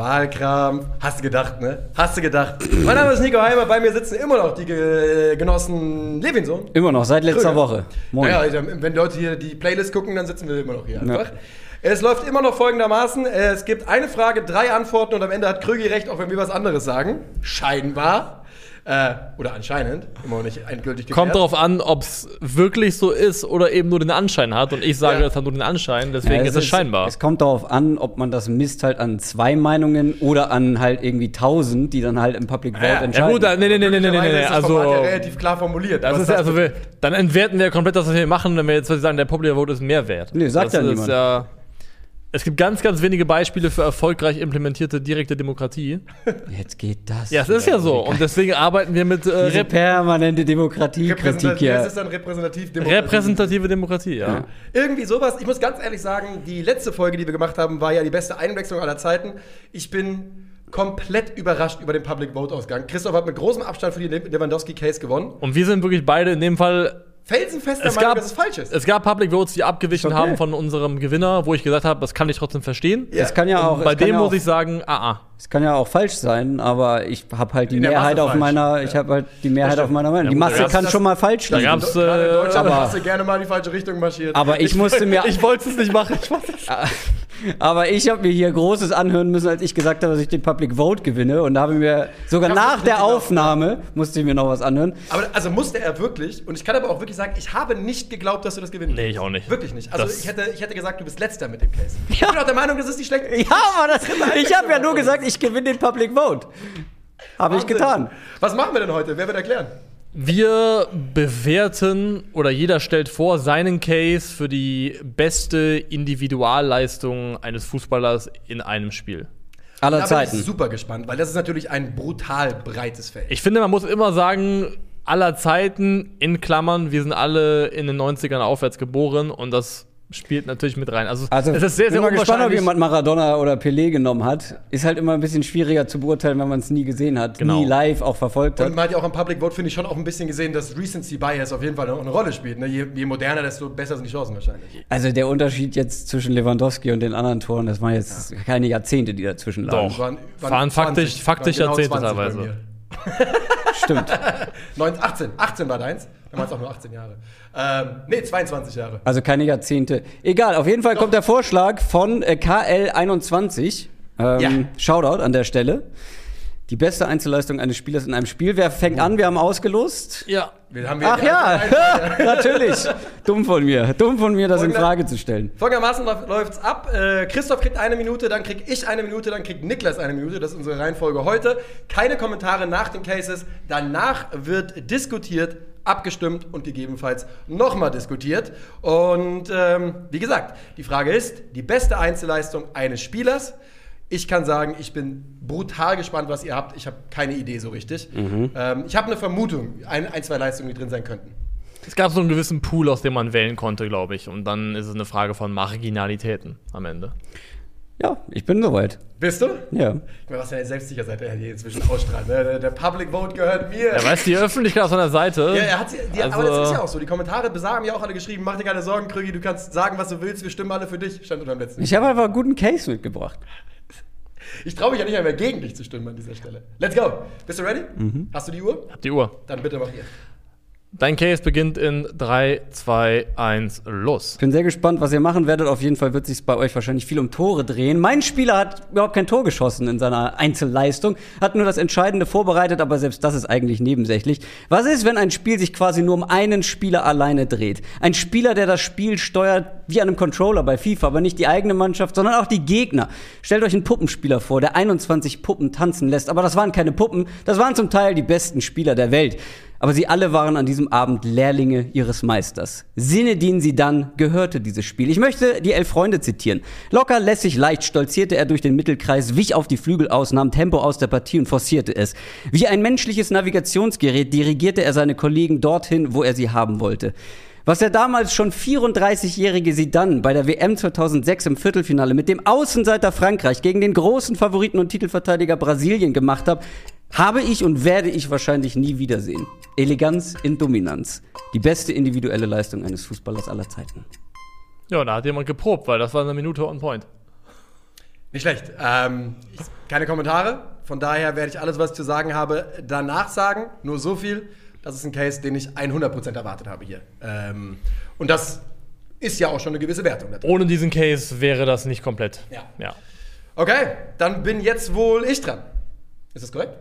Wahlkram. Hast du gedacht, ne? Hast du gedacht. mein Name ist Nico Heimer, bei mir sitzen immer noch die Ge Genossen Levinson. Immer noch, seit letzter Kröger. Woche. Moin. Naja, also, wenn Leute hier die Playlist gucken, dann sitzen wir immer noch hier einfach. Es läuft immer noch folgendermaßen: Es gibt eine Frage, drei Antworten und am Ende hat Krügi recht, auch wenn wir was anderes sagen. Scheinbar. Äh, oder anscheinend. Immer noch nicht endgültig geklärt. Kommt darauf an, ob es wirklich so ist oder eben nur den Anschein hat. Und ich sage, Ja. es hat nur den Anschein, deswegen Ja, ist es scheinbar. Es kommt darauf an, ob man das misst halt an zwei Meinungen oder an halt irgendwie tausend, die dann halt im Public Vote Ja, ja Ja entscheiden. gut, dann, nee, nee, nee, nee, nee, nee, nee. ist das Also, ja relativ klar formuliert. das ist ja, also wir, dann entwerten wir komplett das, was wir machen, wenn wir jetzt sagen, der Popular Vote ist mehr wert. Nee, sagt das ja ist niemand. Ja, es gibt ganz, ganz wenige Beispiele für erfolgreich implementierte direkte Demokratie. Jetzt geht das. Ja, es ist ja so. Und deswegen arbeiten wir mit äh, Diese permanente Demokratiekritik hier. das ist dann repräsentativ Demokratie. repräsentative Demokratie, ja. Irgendwie sowas. Ich muss ganz ehrlich sagen, die letzte Folge, die wir gemacht haben, war ja die beste Einwechslung aller Zeiten. Ich bin komplett überrascht über den Public Vote Ausgang. Christoph hat mit großem Abstand für die Lewandowski Case gewonnen. Und wir sind wirklich beide in dem Fall Felsenfest der Es Meinung, gab, dass es falsch ist. es gab Public Votes, die abgewichen okay. haben von unserem Gewinner, wo ich gesagt habe, das kann ich trotzdem verstehen. Ja. Es kann ja auch. Bei es kann dem ja muss auch, ich sagen, ah, ah. Es kann ja auch falsch sein, aber ich habe halt die Mehrheit Masse auf falsch. meiner. Ich Ja. habe halt die Mehrheit auf meiner Meinung. Ja, Die Masse kann das- schon mal falsch da liegen. gab's, Gerade in äh, Deutschland aber- hast du gerne mal in die falsche Richtung marschiert. Aber ich musste mir. Ich wollte es nicht machen. Ich wollte es. Aber ich habe mir hier Großes anhören müssen, als ich gesagt habe, dass ich den Public Vote gewinne. Und da habe ich mir sogar nach der. Aufnahme musste ich mir noch was anhören. Aber also musste er wirklich, und ich kann aber auch wirklich sagen, ich habe nicht geglaubt, dass du das gewinnen Nee, ich auch nicht. Wirklich nicht. Also Das- ich hätte, ich hätte gesagt, du bist letzter mit dem Case. Ich bin auch der Meinung, das ist die schlechte. Ja, aber das, ich habe ja nur gesagt, ich gewinne den Public Vote. Habe ich getan. Was machen wir denn heute? Wer wird erklären? Wir bewerten oder jeder stellt vor seinen Case für die beste Individualleistung eines Fußballers in einem Spiel. Aller Da bin Zeiten. ich super gespannt, weil das ist natürlich ein brutal breites Feld. Ich finde, man muss immer sagen, aller Zeiten in Klammern, wir sind alle in den 90ern aufwärts geboren und das spielt natürlich mit rein. Also, Also, es ist sehr, sehr bin mal gespannt, ob jemand Maradona oder Pelé genommen hat. Ist halt immer ein bisschen schwieriger zu beurteilen, wenn man es nie gesehen hat, Genau. nie live auch verfolgt hat. Und man hat ja auch im Public Vote, finde ich, schon auch ein bisschen gesehen, dass Recency Bias auf jeden Fall noch eine Rolle spielt. Ne? Je, je moderner, desto besser sind die Chancen wahrscheinlich. Also der Unterschied jetzt zwischen Lewandowski und den anderen Toren, das waren jetzt keine Jahrzehnte, die dazwischen lagen. Doch. Waren, Fahren faktisch- faktisch waren Jahrzehnte bei teilweise. Stimmt. 19, 18, 18 war deins. Dann waren es auch nur 18 Jahre. Ähm, nee, 22 Jahre. Also keine Jahrzehnte. Egal, auf jeden Fall kommt der Vorschlag von äh, KL21. Ähm, Ja. Shoutout an der Stelle. Die beste Einzelleistung eines Spielers in einem Spiel. Wer fängt an? Wir haben ausgelost. Ja. Ach ja, natürlich. Dumm von mir. Dumm von mir, das in Frage zu stellen. Folgendermaßen läuft es ab. Äh, Christoph kriegt eine Minute, dann krieg ich eine Minute, dann kriegt Niklas eine Minute. Das ist unsere Reihenfolge heute. Keine Kommentare nach den Cases. Danach wird diskutiert, abgestimmt und gegebenenfalls nochmal diskutiert. Und ähm, wie gesagt, die Frage ist, die beste Einzelleistung eines Spielers. Ich kann sagen, ich bin brutal gespannt, was ihr habt. Ich habe keine Idee so richtig. Ähm, ich habe eine Vermutung, ein, ein, zwei Leistungen, die drin sein könnten. Es gab so einen gewissen Pool, aus dem man wählen konnte, glaube ich. Und dann ist es eine Frage von Marginalitäten am Ende. Ja, ich bin soweit. Bist du? Ja. Ich meine, was für eine Selbstsicherheit er hier inzwischen ausstrahlt. Ne? Der, Public Vote gehört mir. Er weiß die Öffentlichkeit auf seiner Seite. ja, er hat sie, die, aber Also- das ist ja auch so. Die Kommentare besagen ja auch alle geschrieben, mach dir keine Sorgen, Krügi, du kannst sagen, was du willst, wir stimmen alle für dich. Stand unter dem letzten. Ich habe einfach einen guten Case mitgebracht. Ich traue mich ja nicht mehr gegen dich zu stimmen an dieser Stelle. Let's go. Bist du ready? Hast du die Uhr? Habt die Uhr. Dann bitte mach ihr. Dein Case beginnt in 3, 2, 1, los. Bin sehr gespannt, was ihr machen werdet. Auf jeden Fall wird sich bei euch wahrscheinlich viel um Tore drehen. Mein Spieler hat überhaupt kein Tor geschossen in seiner Einzelleistung, hat nur das Entscheidende vorbereitet, aber selbst das ist eigentlich nebensächlich. Was ist, wenn ein Spiel sich quasi nur um einen Spieler alleine dreht? Ein Spieler, der das Spiel steuert wie an einem Controller bei FIFA, aber nicht die eigene Mannschaft, sondern auch die Gegner. Stellt euch einen Puppenspieler vor, der 21 Puppen tanzen lässt, aber das waren keine Puppen, das waren zum Teil die besten Spieler der Welt. Aber sie alle waren an diesem Abend Lehrlinge ihres Meisters. Sinedin Sidan gehörte dieses Spiel. Ich möchte die elf Freunde zitieren. Locker, lässig, leicht stolzierte er durch den Mittelkreis, wich auf die Flügel aus, nahm Tempo aus der Partie und forcierte es. Wie ein menschliches Navigationsgerät dirigierte er seine Kollegen dorthin, wo er sie haben wollte. Was der damals schon 34-jährige Sidan bei der WM 2006 im Viertelfinale mit dem Außenseiter Frankreich gegen den großen Favoriten und Titelverteidiger Brasilien gemacht hat, habe ich und werde ich wahrscheinlich nie wiedersehen. Eleganz in Dominanz. Die beste individuelle Leistung eines Fußballers aller Zeiten. Ja, da hat jemand geprobt, weil das war eine Minute on point. Nicht schlecht. Ähm, ich, keine Kommentare. Von daher werde ich alles, was ich zu sagen habe, danach sagen. Nur so viel. Das ist ein Case, den ich 100% erwartet habe hier. Ähm, und das ist ja auch schon eine gewisse Wertung. Ohne diesen Case wäre das nicht komplett. Ja. ja. Okay, dann bin jetzt wohl ich dran. Ist das korrekt?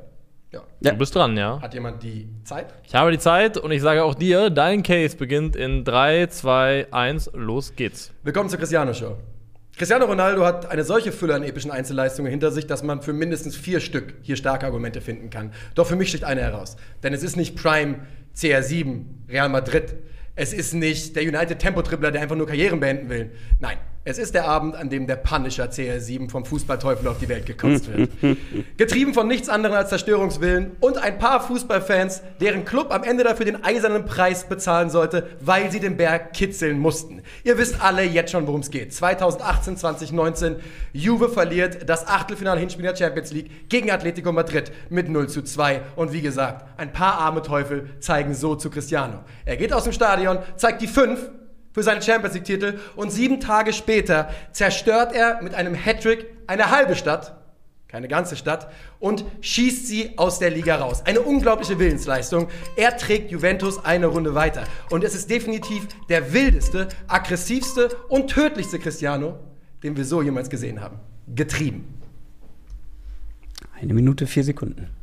Ja. Ja. Du bist dran, ja. Hat jemand die Zeit? Ich habe die Zeit und ich sage auch dir, dein Case beginnt in 3, 2, 1, los geht's. Willkommen zur Cristiano Show. Cristiano Ronaldo hat eine solche Fülle an epischen Einzelleistungen hinter sich, dass man für mindestens vier Stück hier starke Argumente finden kann. Doch für mich sticht eine heraus. Denn es ist nicht Prime CR7 Real Madrid. Es ist nicht der United Tempo Dribbler, der einfach nur Karrieren beenden will. Nein, es ist der Abend, an dem der Punisher CR7 vom Fußballteufel auf die Welt gekotzt wird. Getrieben von nichts anderem als Zerstörungswillen und ein paar Fußballfans, deren Club am Ende dafür den eisernen Preis bezahlen sollte, weil sie den Berg kitzeln mussten. Ihr wisst alle jetzt schon, worum es geht. 2018, 2019, Juve verliert das Achtelfinale-Hinspiel der Champions League gegen Atletico Madrid mit 0 zu 2. Und wie gesagt, ein paar arme Teufel zeigen so zu Cristiano. Er geht aus dem Stadion, zeigt die 5 für seinen Champions League-Titel und sieben Tage später zerstört er mit einem Hattrick eine halbe Stadt, keine ganze Stadt, und schießt sie aus der Liga raus. Eine unglaubliche Willensleistung. Er trägt Juventus eine Runde weiter. Und es ist definitiv der wildeste, aggressivste und tödlichste Cristiano, den wir so jemals gesehen haben. Getrieben. Eine Minute, vier Sekunden.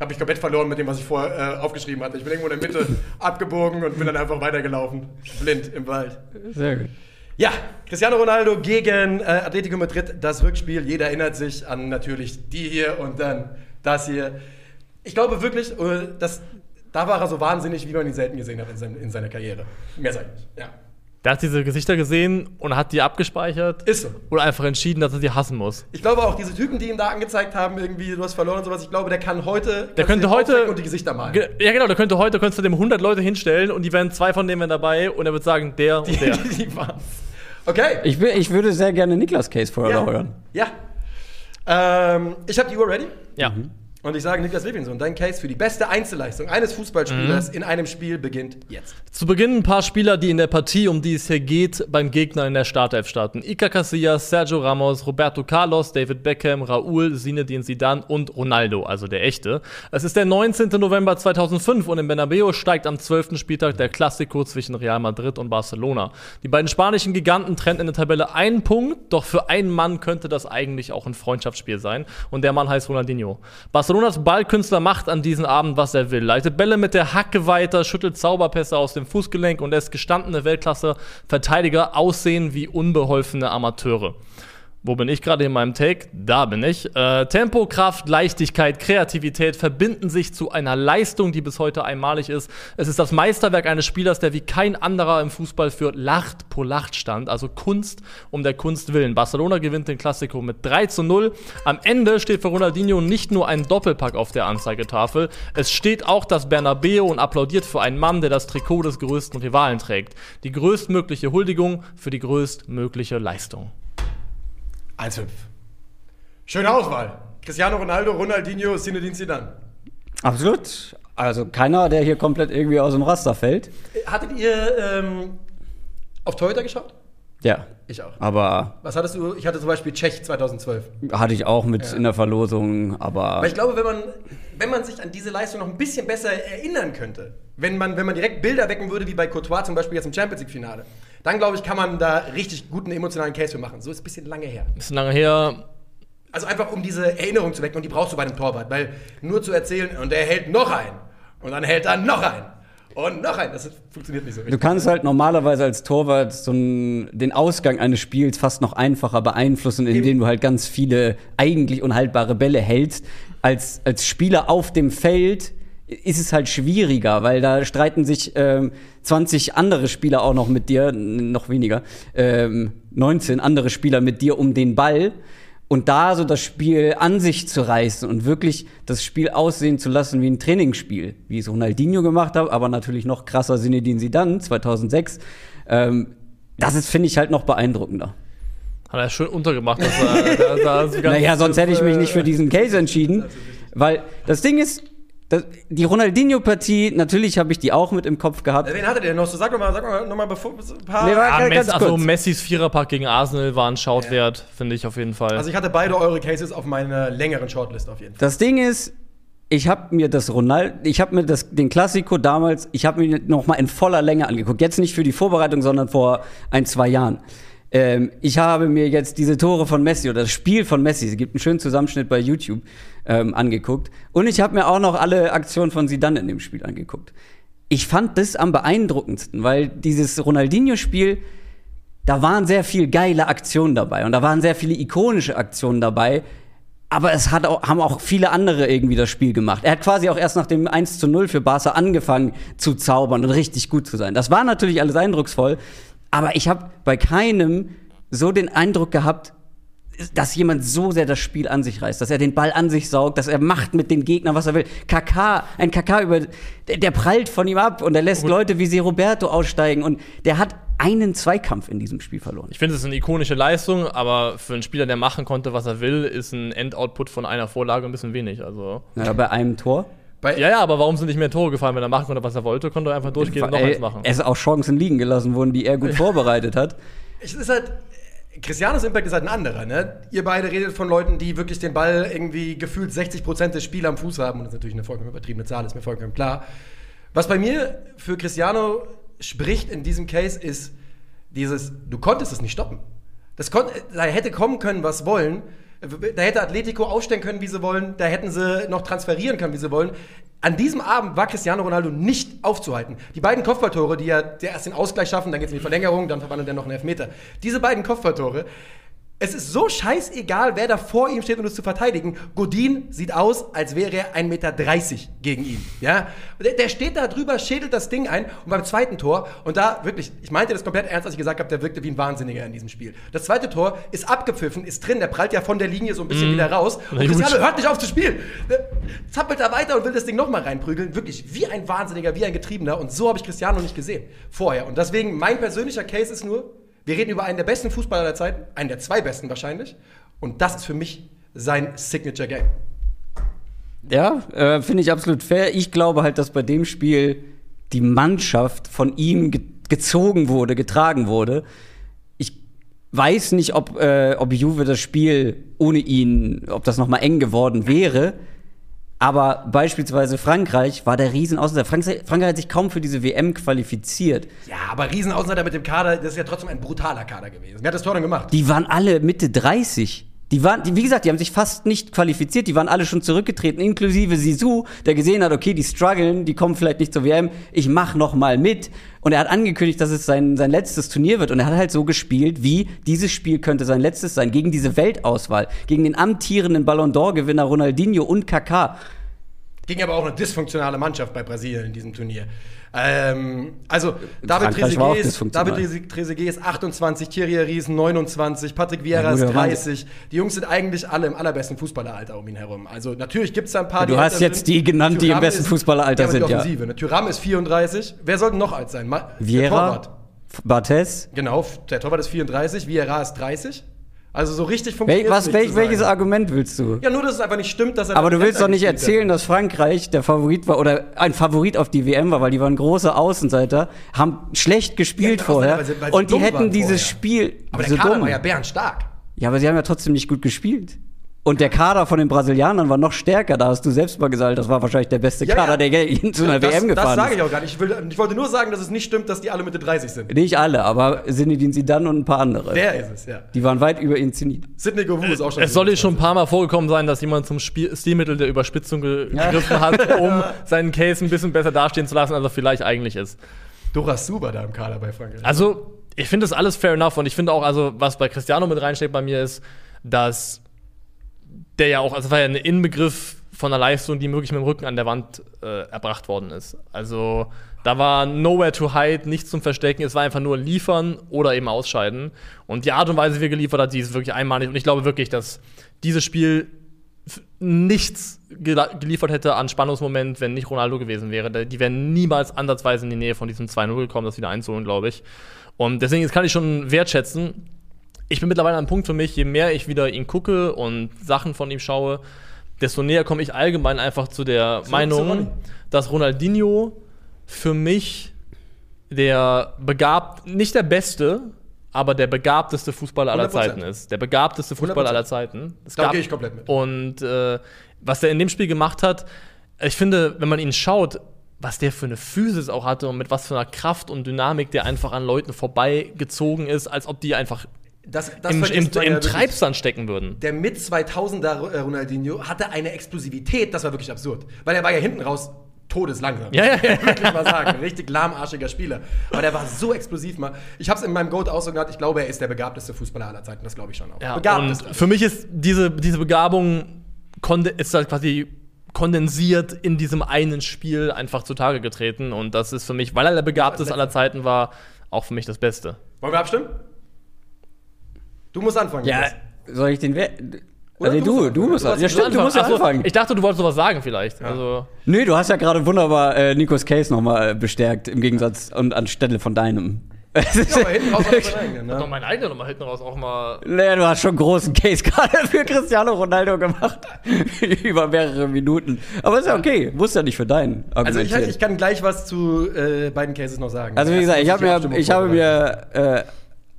Habe ich komplett verloren mit dem, was ich vorher äh, aufgeschrieben hatte. Ich bin irgendwo in der Mitte abgebogen und bin dann einfach weitergelaufen. Blind im Wald. Sehr gut. Ja, Cristiano Ronaldo gegen äh, Atletico Madrid, das Rückspiel. Jeder erinnert sich an natürlich die hier und dann das hier. Ich glaube wirklich, äh, dass, da war er so wahnsinnig, wie man ihn selten gesehen hat in, sein, in seiner Karriere. Mehr sag ich nicht. Ja. Der hat diese Gesichter gesehen und hat die abgespeichert. Ist so. Oder einfach entschieden, dass er die hassen muss. Ich glaube auch, diese Typen, die ihm da angezeigt haben, irgendwie, du hast verloren und sowas, ich glaube, der kann heute. Der könnte heute. Und die Gesichter malen. Ge- Ja, genau, der könnte heute, könntest du dem 100 Leute hinstellen und die wären zwei von denen dabei und er wird sagen, der und der. Die, die waren's. Okay. Ich, will, ich würde sehr gerne Niklas Case vorher ja. hören. Ja. Ähm, ich habe die Uhr ready. Ja. Und ich sage, Niklas Wilkinson, dein Case für die beste Einzelleistung eines Mhm. Fußballspielers in einem Spiel beginnt jetzt. Zu Beginn ein paar Spieler, die in der Partie, um die es hier geht, beim Gegner in der Startelf starten. Iker Casillas, Sergio Ramos, Roberto Carlos, David Beckham, Raúl, Zinedine Zidane und Ronaldo, also der echte. Es ist der 19. November 2005 und im Bernabeu steigt am 12. Spieltag der Klassiko zwischen Real Madrid und Barcelona. Die beiden spanischen Giganten trennen in der Tabelle einen Punkt, doch für einen Mann könnte das eigentlich auch ein Freundschaftsspiel sein und der Mann heißt Ronaldinho. Barcelonas Ballkünstler macht an diesem Abend, was er will. Leitet Bälle mit der Hacke weiter, schüttelt Zauberpässe aus dem Fußgelenk und lässt gestandene Weltklasse-Verteidiger aussehen wie unbeholfene Amateure. Wo bin ich gerade in meinem Take? Da bin ich. Äh, Tempo, Kraft, Leichtigkeit, Kreativität verbinden sich zu einer Leistung, die bis heute einmalig ist. Es ist das Meisterwerk eines Spielers, der wie kein anderer im Fußball für Lacht pro Lacht stand. Also Kunst um der Kunst willen. Barcelona gewinnt den Klassiko mit 3 zu 0. Am Ende steht für Ronaldinho nicht nur ein Doppelpack auf der Anzeigetafel. Es steht auch das Bernabeu und applaudiert für einen Mann, der das Trikot des größten Rivalen trägt. Die größtmögliche Huldigung für die größtmögliche Leistung. 1-5. Schöne Auswahl. Cristiano Ronaldo, Ronaldinho, Zinedine Zidane. Absolut. Also keiner, der hier komplett irgendwie aus dem Raster fällt. Hattet ihr ähm, auf Toyota geschaut? Ja. Ich auch. Aber Was hattest du? Ich hatte zum Beispiel Tschech 2012. hatte ich auch mit Ja. in der Verlosung, aber. Aber ich glaube, wenn man, wenn man sich an diese Leistung noch ein bisschen besser erinnern könnte, wenn man, wenn man direkt Bilder wecken würde, wie bei Courtois zum Beispiel jetzt im Champions League-Finale, dann glaube ich, kann man da richtig guten emotionalen Case für machen. So ist ein bisschen lange her. Bisschen lange her. Also einfach, um diese Erinnerung zu wecken und die brauchst du bei dem Torwart, weil nur zu erzählen, und er hält noch ein und dann hält er noch ein und noch ein, das funktioniert nicht so Du richtig. kannst halt normalerweise als Torwart so einen, den Ausgang eines Spiels fast noch einfacher beeinflussen, indem du halt ganz viele eigentlich unhaltbare Bälle hältst. Als, als Spieler auf dem Feld ist es halt schwieriger, weil da streiten sich ähm, 20 andere Spieler auch noch mit dir, noch weniger, ähm, 19 andere Spieler mit dir um den Ball. Und da so das Spiel an sich zu reißen und wirklich das Spiel aussehen zu lassen wie ein Trainingsspiel, wie es Ronaldinho gemacht hat, aber natürlich noch krasser Zinedine Zidane 2006. Ähm, das ist, finde ich, halt noch beeindruckender. Hat er schön untergemacht. Dass er, da, da ist ganz- Naja, sonst hätte ich mich nicht für diesen Case entschieden. Weil das Ding ist, das, die Ronaldinho-Partie, natürlich habe ich die auch mit im Kopf gehabt. Wen hattet ihr noch? So, sag doch mal, sag mal noch mal bevor, ein paar. Nee, war- Ah, ganz Messi, also. Messis Viererpack gegen Arsenal war ein Shoutwert, finde ich auf jeden Fall. also ich hatte beide eure Cases auf meiner längeren Shortlist auf jeden Fall. Das Ding ist, ich habe mir das Ronaldo, ich habe mir das, den Klassiko damals, ich habe mir noch mal in voller Länge angeguckt. Jetzt nicht für die Vorbereitung, sondern vor ein, zwei Jahren. Ähm, ich habe mir jetzt diese Tore von Messi oder das Spiel von Messi, es gibt einen schönen Zusammenschnitt bei YouTube, ähm, angeguckt. Und ich habe mir auch noch alle Aktionen von Zidane in dem Spiel angeguckt. Ich fand das am beeindruckendsten, weil dieses Ronaldinho-Spiel, da waren sehr viel geile Aktionen dabei und da waren sehr viele ikonische Aktionen dabei. Aber es hat auch, haben auch viele andere irgendwie das Spiel gemacht. Er hat quasi auch erst nach dem 1 zu 0 für Barca angefangen zu zaubern und richtig gut zu sein. Das war natürlich alles eindrucksvoll, aber ich habe bei keinem so den Eindruck gehabt, dass jemand so sehr das Spiel an sich reißt, dass er den Ball an sich saugt, dass er macht mit den Gegnern, was er will. Kaká, ein Kaká über, der, der prallt von ihm ab und er lässt Leute wie Se Roberto aussteigen und der hat einen Zweikampf in diesem Spiel verloren. Ich finde, es ist eine ikonische Leistung, aber für einen Spieler, der machen konnte, was er will, ist ein Endoutput von einer Vorlage ein bisschen wenig. Also. Ja, bei einem Tor. Bei, Ja, ja, aber warum sind nicht mehr Tore gefallen? Wenn er machen konnte, was er wollte, konnte er einfach durchgehen und noch eins machen. Es auch Chancen liegen gelassen wurden, die er gut vorbereitet hat. Es ist halt. Cristianos Impact ist halt ein anderer, ne? Ihr beide redet von Leuten, die wirklich den Ball irgendwie gefühlt 60% des Spiels am Fuß haben. Und das ist natürlich eine vollkommen übertriebene Zahl, ist mir vollkommen klar. Was bei mir für Cristiano spricht in diesem Case ist dieses, du konntest es nicht stoppen. Das kon da hätte kommen können, was wollen. Da hätte Atletico aufstellen können, wie sie wollen. Da hätten sie noch transferieren können, wie sie wollen. An diesem Abend war Cristiano Ronaldo nicht aufzuhalten. Die beiden Kopfballtore, die ja erst den Ausgleich schaffen, dann geht es in die Verlängerung, dann verwandelt er noch einen Elfmeter. Diese beiden Kopfballtore, es ist so scheißegal, wer da vor ihm steht, um es zu verteidigen. Godin sieht aus, als wäre er 1,30 Meter gegen ihn. Ja? Der, der steht da drüber, schädelt das Ding ein und beim zweiten Tor, und da wirklich, ich meinte das komplett ernst, als ich gesagt habe, der wirkte wie ein Wahnsinniger in diesem Spiel. Das zweite Tor ist abgepfiffen, ist drin, der prallt ja von der Linie so ein bisschen wieder raus. Und. Cristiano hört nicht auf zu spielen. Der zappelt da weiter und will das Ding nochmal reinprügeln. Wirklich wie ein Wahnsinniger, wie ein Getriebener. Und so habe ich Cristiano nicht gesehen vorher. Und deswegen, mein persönlicher Case ist nur, wir reden über einen der besten Fußballer der Zeiten, einen der zwei besten wahrscheinlich. Und das ist für mich sein Signature Game. Ja, äh, finde ich absolut fair. Ich glaube halt, dass bei dem Spiel die Mannschaft von ihm ge gezogen wurde, getragen wurde. Ich weiß nicht, ob, äh, ob Juve das Spiel ohne ihn, ob das noch mal eng geworden wäre. Aber beispielsweise Frankreich war der Riesenaußenseiter. Frankreich, Frankreich hat sich kaum für diese WM qualifiziert. Ja, aber Riesenaußenseiter mit dem Kader, das ist ja trotzdem ein brutaler Kader gewesen. Wer hat das Tor denn gemacht? Die waren alle Mitte 30. Die waren, die, wie gesagt, die haben sich fast nicht qualifiziert, die waren alle schon zurückgetreten, inklusive Sisu, der gesehen hat, okay, die strugglen, die kommen vielleicht nicht zur WM, ich mach noch mal mit. Und er hat angekündigt, dass es sein, sein letztes Turnier wird. Und er hat halt so gespielt, wie dieses Spiel könnte sein letztes sein, gegen diese Weltauswahl, gegen den amtierenden Ballon d'Or-Gewinner Ronaldinho und Kaká. Ging aber auch eine dysfunktionale Mannschaft bei Brasilien in diesem Turnier. Ähm, also, David war auch Trezeguet ist. David Treze- Trezeguet ist 28, Thierry ist 29, Patrick Vieira Ja, ist aber waren- 30. Die Jungs sind eigentlich alle im allerbesten Fußballeralter um ihn herum. Also, natürlich gibt es da ein paar, Du die hast jetzt sind. die genannt, die im Thuram besten ist- Fußballeralter ja, aber die sind, ja. Offensive, ne? Thuram ist 34. Wer sollte noch alt sein? Ma Vieira. Barthez. Genau, der Torwart ist 34, Vieira ist 30. Also, so richtig Wel funktioniert was, nicht welch, welches. Argument willst du? Ja, nur, dass es einfach nicht stimmt, dass er Aber du willst doch nicht gespielt hat. erzählen, dass Frankreich der Favorit war oder ein Favorit auf die WM war, weil die waren große Außenseiter, haben schlecht gespielt Ja, vorher weil sie- weil sie und die hätten dieses vorher. Spiel Aber der so Kader dumm. war ja bärenstark. ja, aber sie haben ja trotzdem nicht gut gespielt. Und der Kader von den Brasilianern war noch stärker. Da hast du selbst mal gesagt, das war wahrscheinlich der beste Ja, Kader, ja. der je zu einer das, WM Das gefahren sage ich ist. auch gar nicht. Ich, will, ich wollte nur sagen, dass es nicht stimmt, dass die alle Mitte 30 sind. Nicht alle, aber Zinedine Zidane und ein paar andere. Der ist es, ja. Die waren weit über inszeniert. Sidney Govou ist auch schon. Es soll dir schon ein paar Mal vorgekommen sein, dass jemand zum Spiel Stilmittel der Überspitzung ge gegriffen hat, um seinen Case ein bisschen besser dastehen zu lassen, als er vielleicht eigentlich ist. Dora Suber da im Kader bei Frankreich. Also, ich finde das alles fair enough und ich finde auch, also, was bei Cristiano mit reinsteckt bei mir ist, dass der ja auch, also war ja ein Inbegriff von einer Leistung, die wirklich mit dem Rücken an der Wand äh, erbracht worden ist. Also, da war nowhere to hide, nichts zum Verstecken, es war einfach nur liefern oder eben ausscheiden. Und die Art und Weise, wie er geliefert hat, die ist wirklich einmalig. Und ich glaube wirklich, dass dieses Spiel nichts geliefert hätte an Spannungsmoment, wenn nicht Ronaldo gewesen wäre. Die wären niemals ansatzweise in die Nähe von diesem 2-0 gekommen, das wieder einzuholen, glaube ich. Und deswegen das kann ich schon wertschätzen. Ich bin mittlerweile an einem Punkt für mich, je mehr ich wieder ihn gucke und Sachen von ihm schaue, desto näher komme ich allgemein einfach zu der zu Meinung, Ronny. dass Ronaldinho für mich der begabt, nicht der beste, aber der begabteste Fußballer aller 100%. Zeiten ist. Der begabteste Fußballer 100%. aller Zeiten. Es Da gehe ich komplett mit. Und äh, was er in dem Spiel gemacht hat, ich finde, wenn man ihn schaut, was der für eine Physis auch hatte und mit was für einer Kraft und Dynamik der einfach an Leuten vorbeigezogen ist, als ob die einfach Das, das im, im, im ja. Treibsand stecken würden. Der mit 2000er äh, Ronaldinho hatte eine Explosivität, das war wirklich absurd. Weil er war ja hinten raus todeslangsam. Ja, ja, ja. wirklich mal sagen. Richtig lahmarschiger Spieler. Aber der war so explosiv mal. Ich habe es in meinem Goat auch so genannt, ich glaube, er ist der begabteste Fußballer aller Zeiten. Das glaube ich schon auch. Ja, Begabteste. und für mich ist diese, diese Begabung ist halt quasi kondensiert in diesem einen Spiel einfach zutage getreten. Und das ist für mich, weil er der begabteste aller Zeiten war, auch für mich das Beste. Wollen wir abstimmen? Du musst anfangen. Ja, soll ich den We Oder Also du musst du, du anfangen. musst Du hast- Ja, stimmt, du musst so, anfangen. Ich dachte, du wolltest sowas sagen vielleicht. Also, Nö, du hast ja gerade wunderbar äh, Nikos Case nochmal bestärkt, im Gegensatz und anstelle von deinem. Ja, aber hinten raus eigenen, ich hab doch ne? meinen eigenen nochmal hinten raus auch mal. Naja, du hast schon einen großen Case gerade für Cristiano Ronaldo gemacht. Über mehrere Minuten. Aber ist ja okay. Muss ja nicht für deinen Also ich, ich kann gleich was zu äh, beiden Cases noch sagen. Also wie gesagt, ich die mir, ich habe mir äh,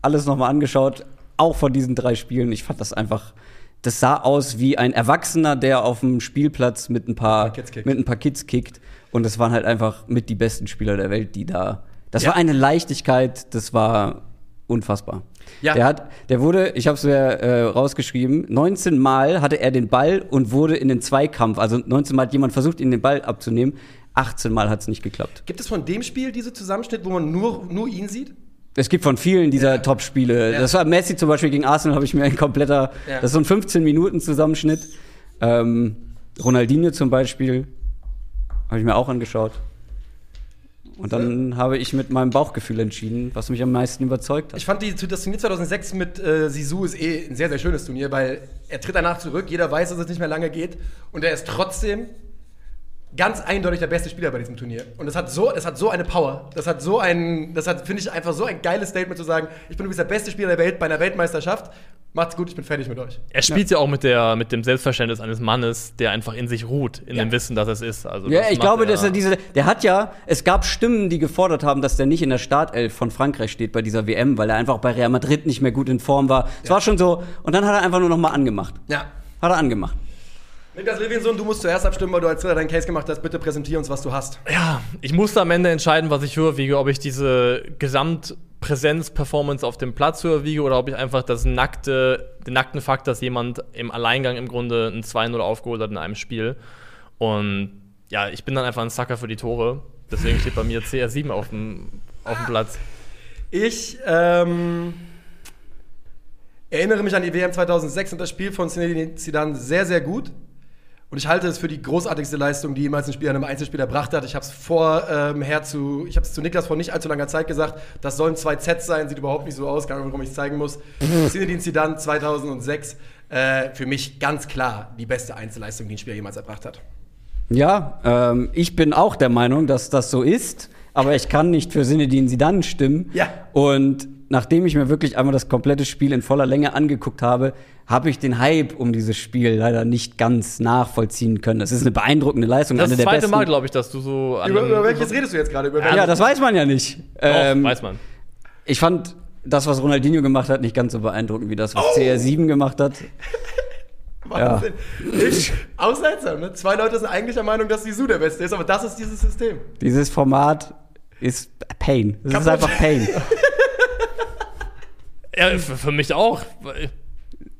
alles nochmal angeschaut, auch von diesen drei Spielen. Ich fand das einfach, das sah aus wie ein Erwachsener, der auf dem Spielplatz mit ein paar, mit ein paar Kids kickt. Und das waren halt einfach mit die besten Spieler der Welt, die da. Das Ja. war eine Leichtigkeit, das war unfassbar. Ja. Der hat, der wurde, ich habe es mir äh, rausgeschrieben, 19 Mal hatte er den Ball und wurde in den Zweikampf, also 19 Mal hat jemand versucht, ihn den Ball abzunehmen. 18 Mal hat es nicht geklappt. Gibt es von dem Spiel diese Zusammenschnitt, wo man nur, nur ihn sieht? Es gibt von vielen dieser Top-Spiele. Ja. Das war Messi zum Beispiel gegen Arsenal, habe ich mir ein kompletter. Ja. Das ist so ein 15-Minuten-Zusammenschnitt. Ähm, Ronaldinho zum Beispiel habe ich mir auch angeschaut. Und dann habe ich mit meinem Bauchgefühl entschieden, was mich am meisten überzeugt hat. Ich fand die, das Turnier 2006 mit äh, Sisu ist eh ein sehr, sehr schönes Turnier, weil er tritt danach zurück, jeder weiß, dass es nicht mehr lange geht und er ist trotzdem ganz eindeutig der beste Spieler bei diesem Turnier. Und das hat so, das hat so eine Power, das hat so ein, das hat, finde ich, einfach so ein geiles Statement zu sagen, ich bin übrigens der beste Spieler der Welt bei einer Weltmeisterschaft, macht's gut, ich bin fertig mit euch. Er spielt ja, auch mit, der, mit dem Selbstverständnis eines Mannes, der einfach in sich ruht, in Ja. dem Wissen, dass es ist. Also, Ja, das ich glaube, dass er diese, der hat ja, es gab Stimmen, die gefordert haben, dass der nicht in der Startelf von Frankreich steht bei dieser WM, weil er einfach bei Real Madrid nicht mehr gut in Form war. Es war schon so, und dann hat er einfach nur noch mal angemacht. Ja. Hat er angemacht. Niklas Levinson, du musst zuerst abstimmen, weil du als Dritter deinen Case gemacht hast. Bitte präsentier uns, was du hast. Ja, ich musste am Ende entscheiden, was ich höher wiege, ob ich diese Gesamtpräsenz-Performance auf dem Platz höher wiege oder ob ich einfach das nackte, den nackten Fakt, dass jemand im Alleingang im Grunde ein 2-0 aufgeholt hat in einem Spiel. Und ja, ich bin dann einfach ein Sucker für die Tore. Deswegen steht bei mir CR7 auf dem, auf dem Platz. Ich ähm, erinnere mich an die WM 2006 und das Spiel von Zinedine Zidane sehr, sehr gut. Und ich halte es für die großartigste Leistung, die jemals ein Spieler einem Einzelspieler erbracht hat. Ich habe es vor ähm, zu, ich habe es zu Niklas vor nicht allzu langer Zeit gesagt. Das sollen zwei Zs sein, sieht überhaupt nicht so aus, keine Ahnung, warum ich es zeigen muss. Zinedine Zidane 2006 äh, für mich ganz klar die beste Einzelleistung, die ein Spieler jemals erbracht hat. Ja, ähm, ich bin auch der Meinung, dass das so ist, aber ich kann nicht für Sinedin Sidan stimmen. Ja. Und nachdem ich mir wirklich einmal das komplette Spiel in voller Länge angeguckt habe, habe ich den Hype um dieses Spiel leider nicht ganz nachvollziehen können. Das ist eine beeindruckende Leistung, Das eine ist das der zweite besten. Mal, glaube ich, dass du so an Über, über welches redest du jetzt gerade? Über welches? ja, das weiß man ja nicht. Doch, Ähm, weiß man. ich fand das, was Ronaldinho gemacht hat, nicht ganz so beeindruckend wie das, was Oh! CR7 gemacht hat. Wahnsinn. Ich, auch seltsam, ne? Zwei Leute sind eigentlich der Meinung, dass Sisu der Beste ist, aber das ist dieses System. Dieses Format ist Pain. Es ist einfach Pain. Ja, für, für mich auch.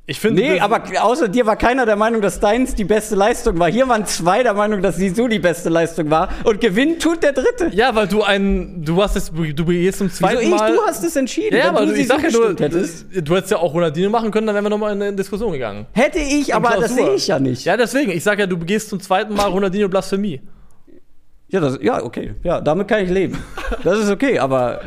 Ich finde. Nee, das- aber außer dir war keiner der Meinung, dass deins die beste Leistung war. Hier waren zwei der Meinung, dass Sisu die beste Leistung war. Und gewinnt tut der dritte. Ja, weil du ein. Du hast es. Du gehst zum Wieso zweiten ich? Mal. Du hast es entschieden. ja, aber du ich sag ja hättest. du hättest ja auch Ronaldinho machen können, dann wären wir nochmal in eine Diskussion gegangen. Hätte ich, aber das Klausur. sehe ich ja nicht. Ja, deswegen. Ich sag ja, du begehst zum zweiten Mal Ronaldinho Blasphemie. Ja, das, ja, okay. Ja, damit kann ich leben. Das ist okay, aber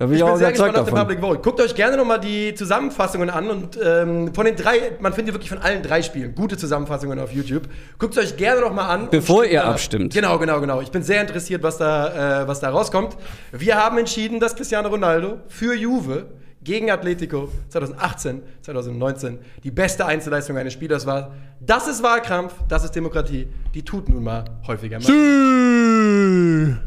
da bin ich, Ich auch bin sehr überzeugt gespannt auf den davon. Public Vote. Guckt euch gerne nochmal die Zusammenfassungen an und ähm, von den drei, man findet wirklich von allen drei Spielen gute Zusammenfassungen auf YouTube. Guckt euch gerne nochmal an. Bevor ihr abstimmt. Genau, genau, genau. Ich bin sehr interessiert, was da, äh, was da rauskommt. Wir haben entschieden, dass Cristiano Ronaldo für Juve gegen Atletico 2018, 2019 die beste Einzelleistung eines Spielers war. Das ist Wahlkampf, das ist Demokratie. Die tut nun mal häufiger mal. Tschüss.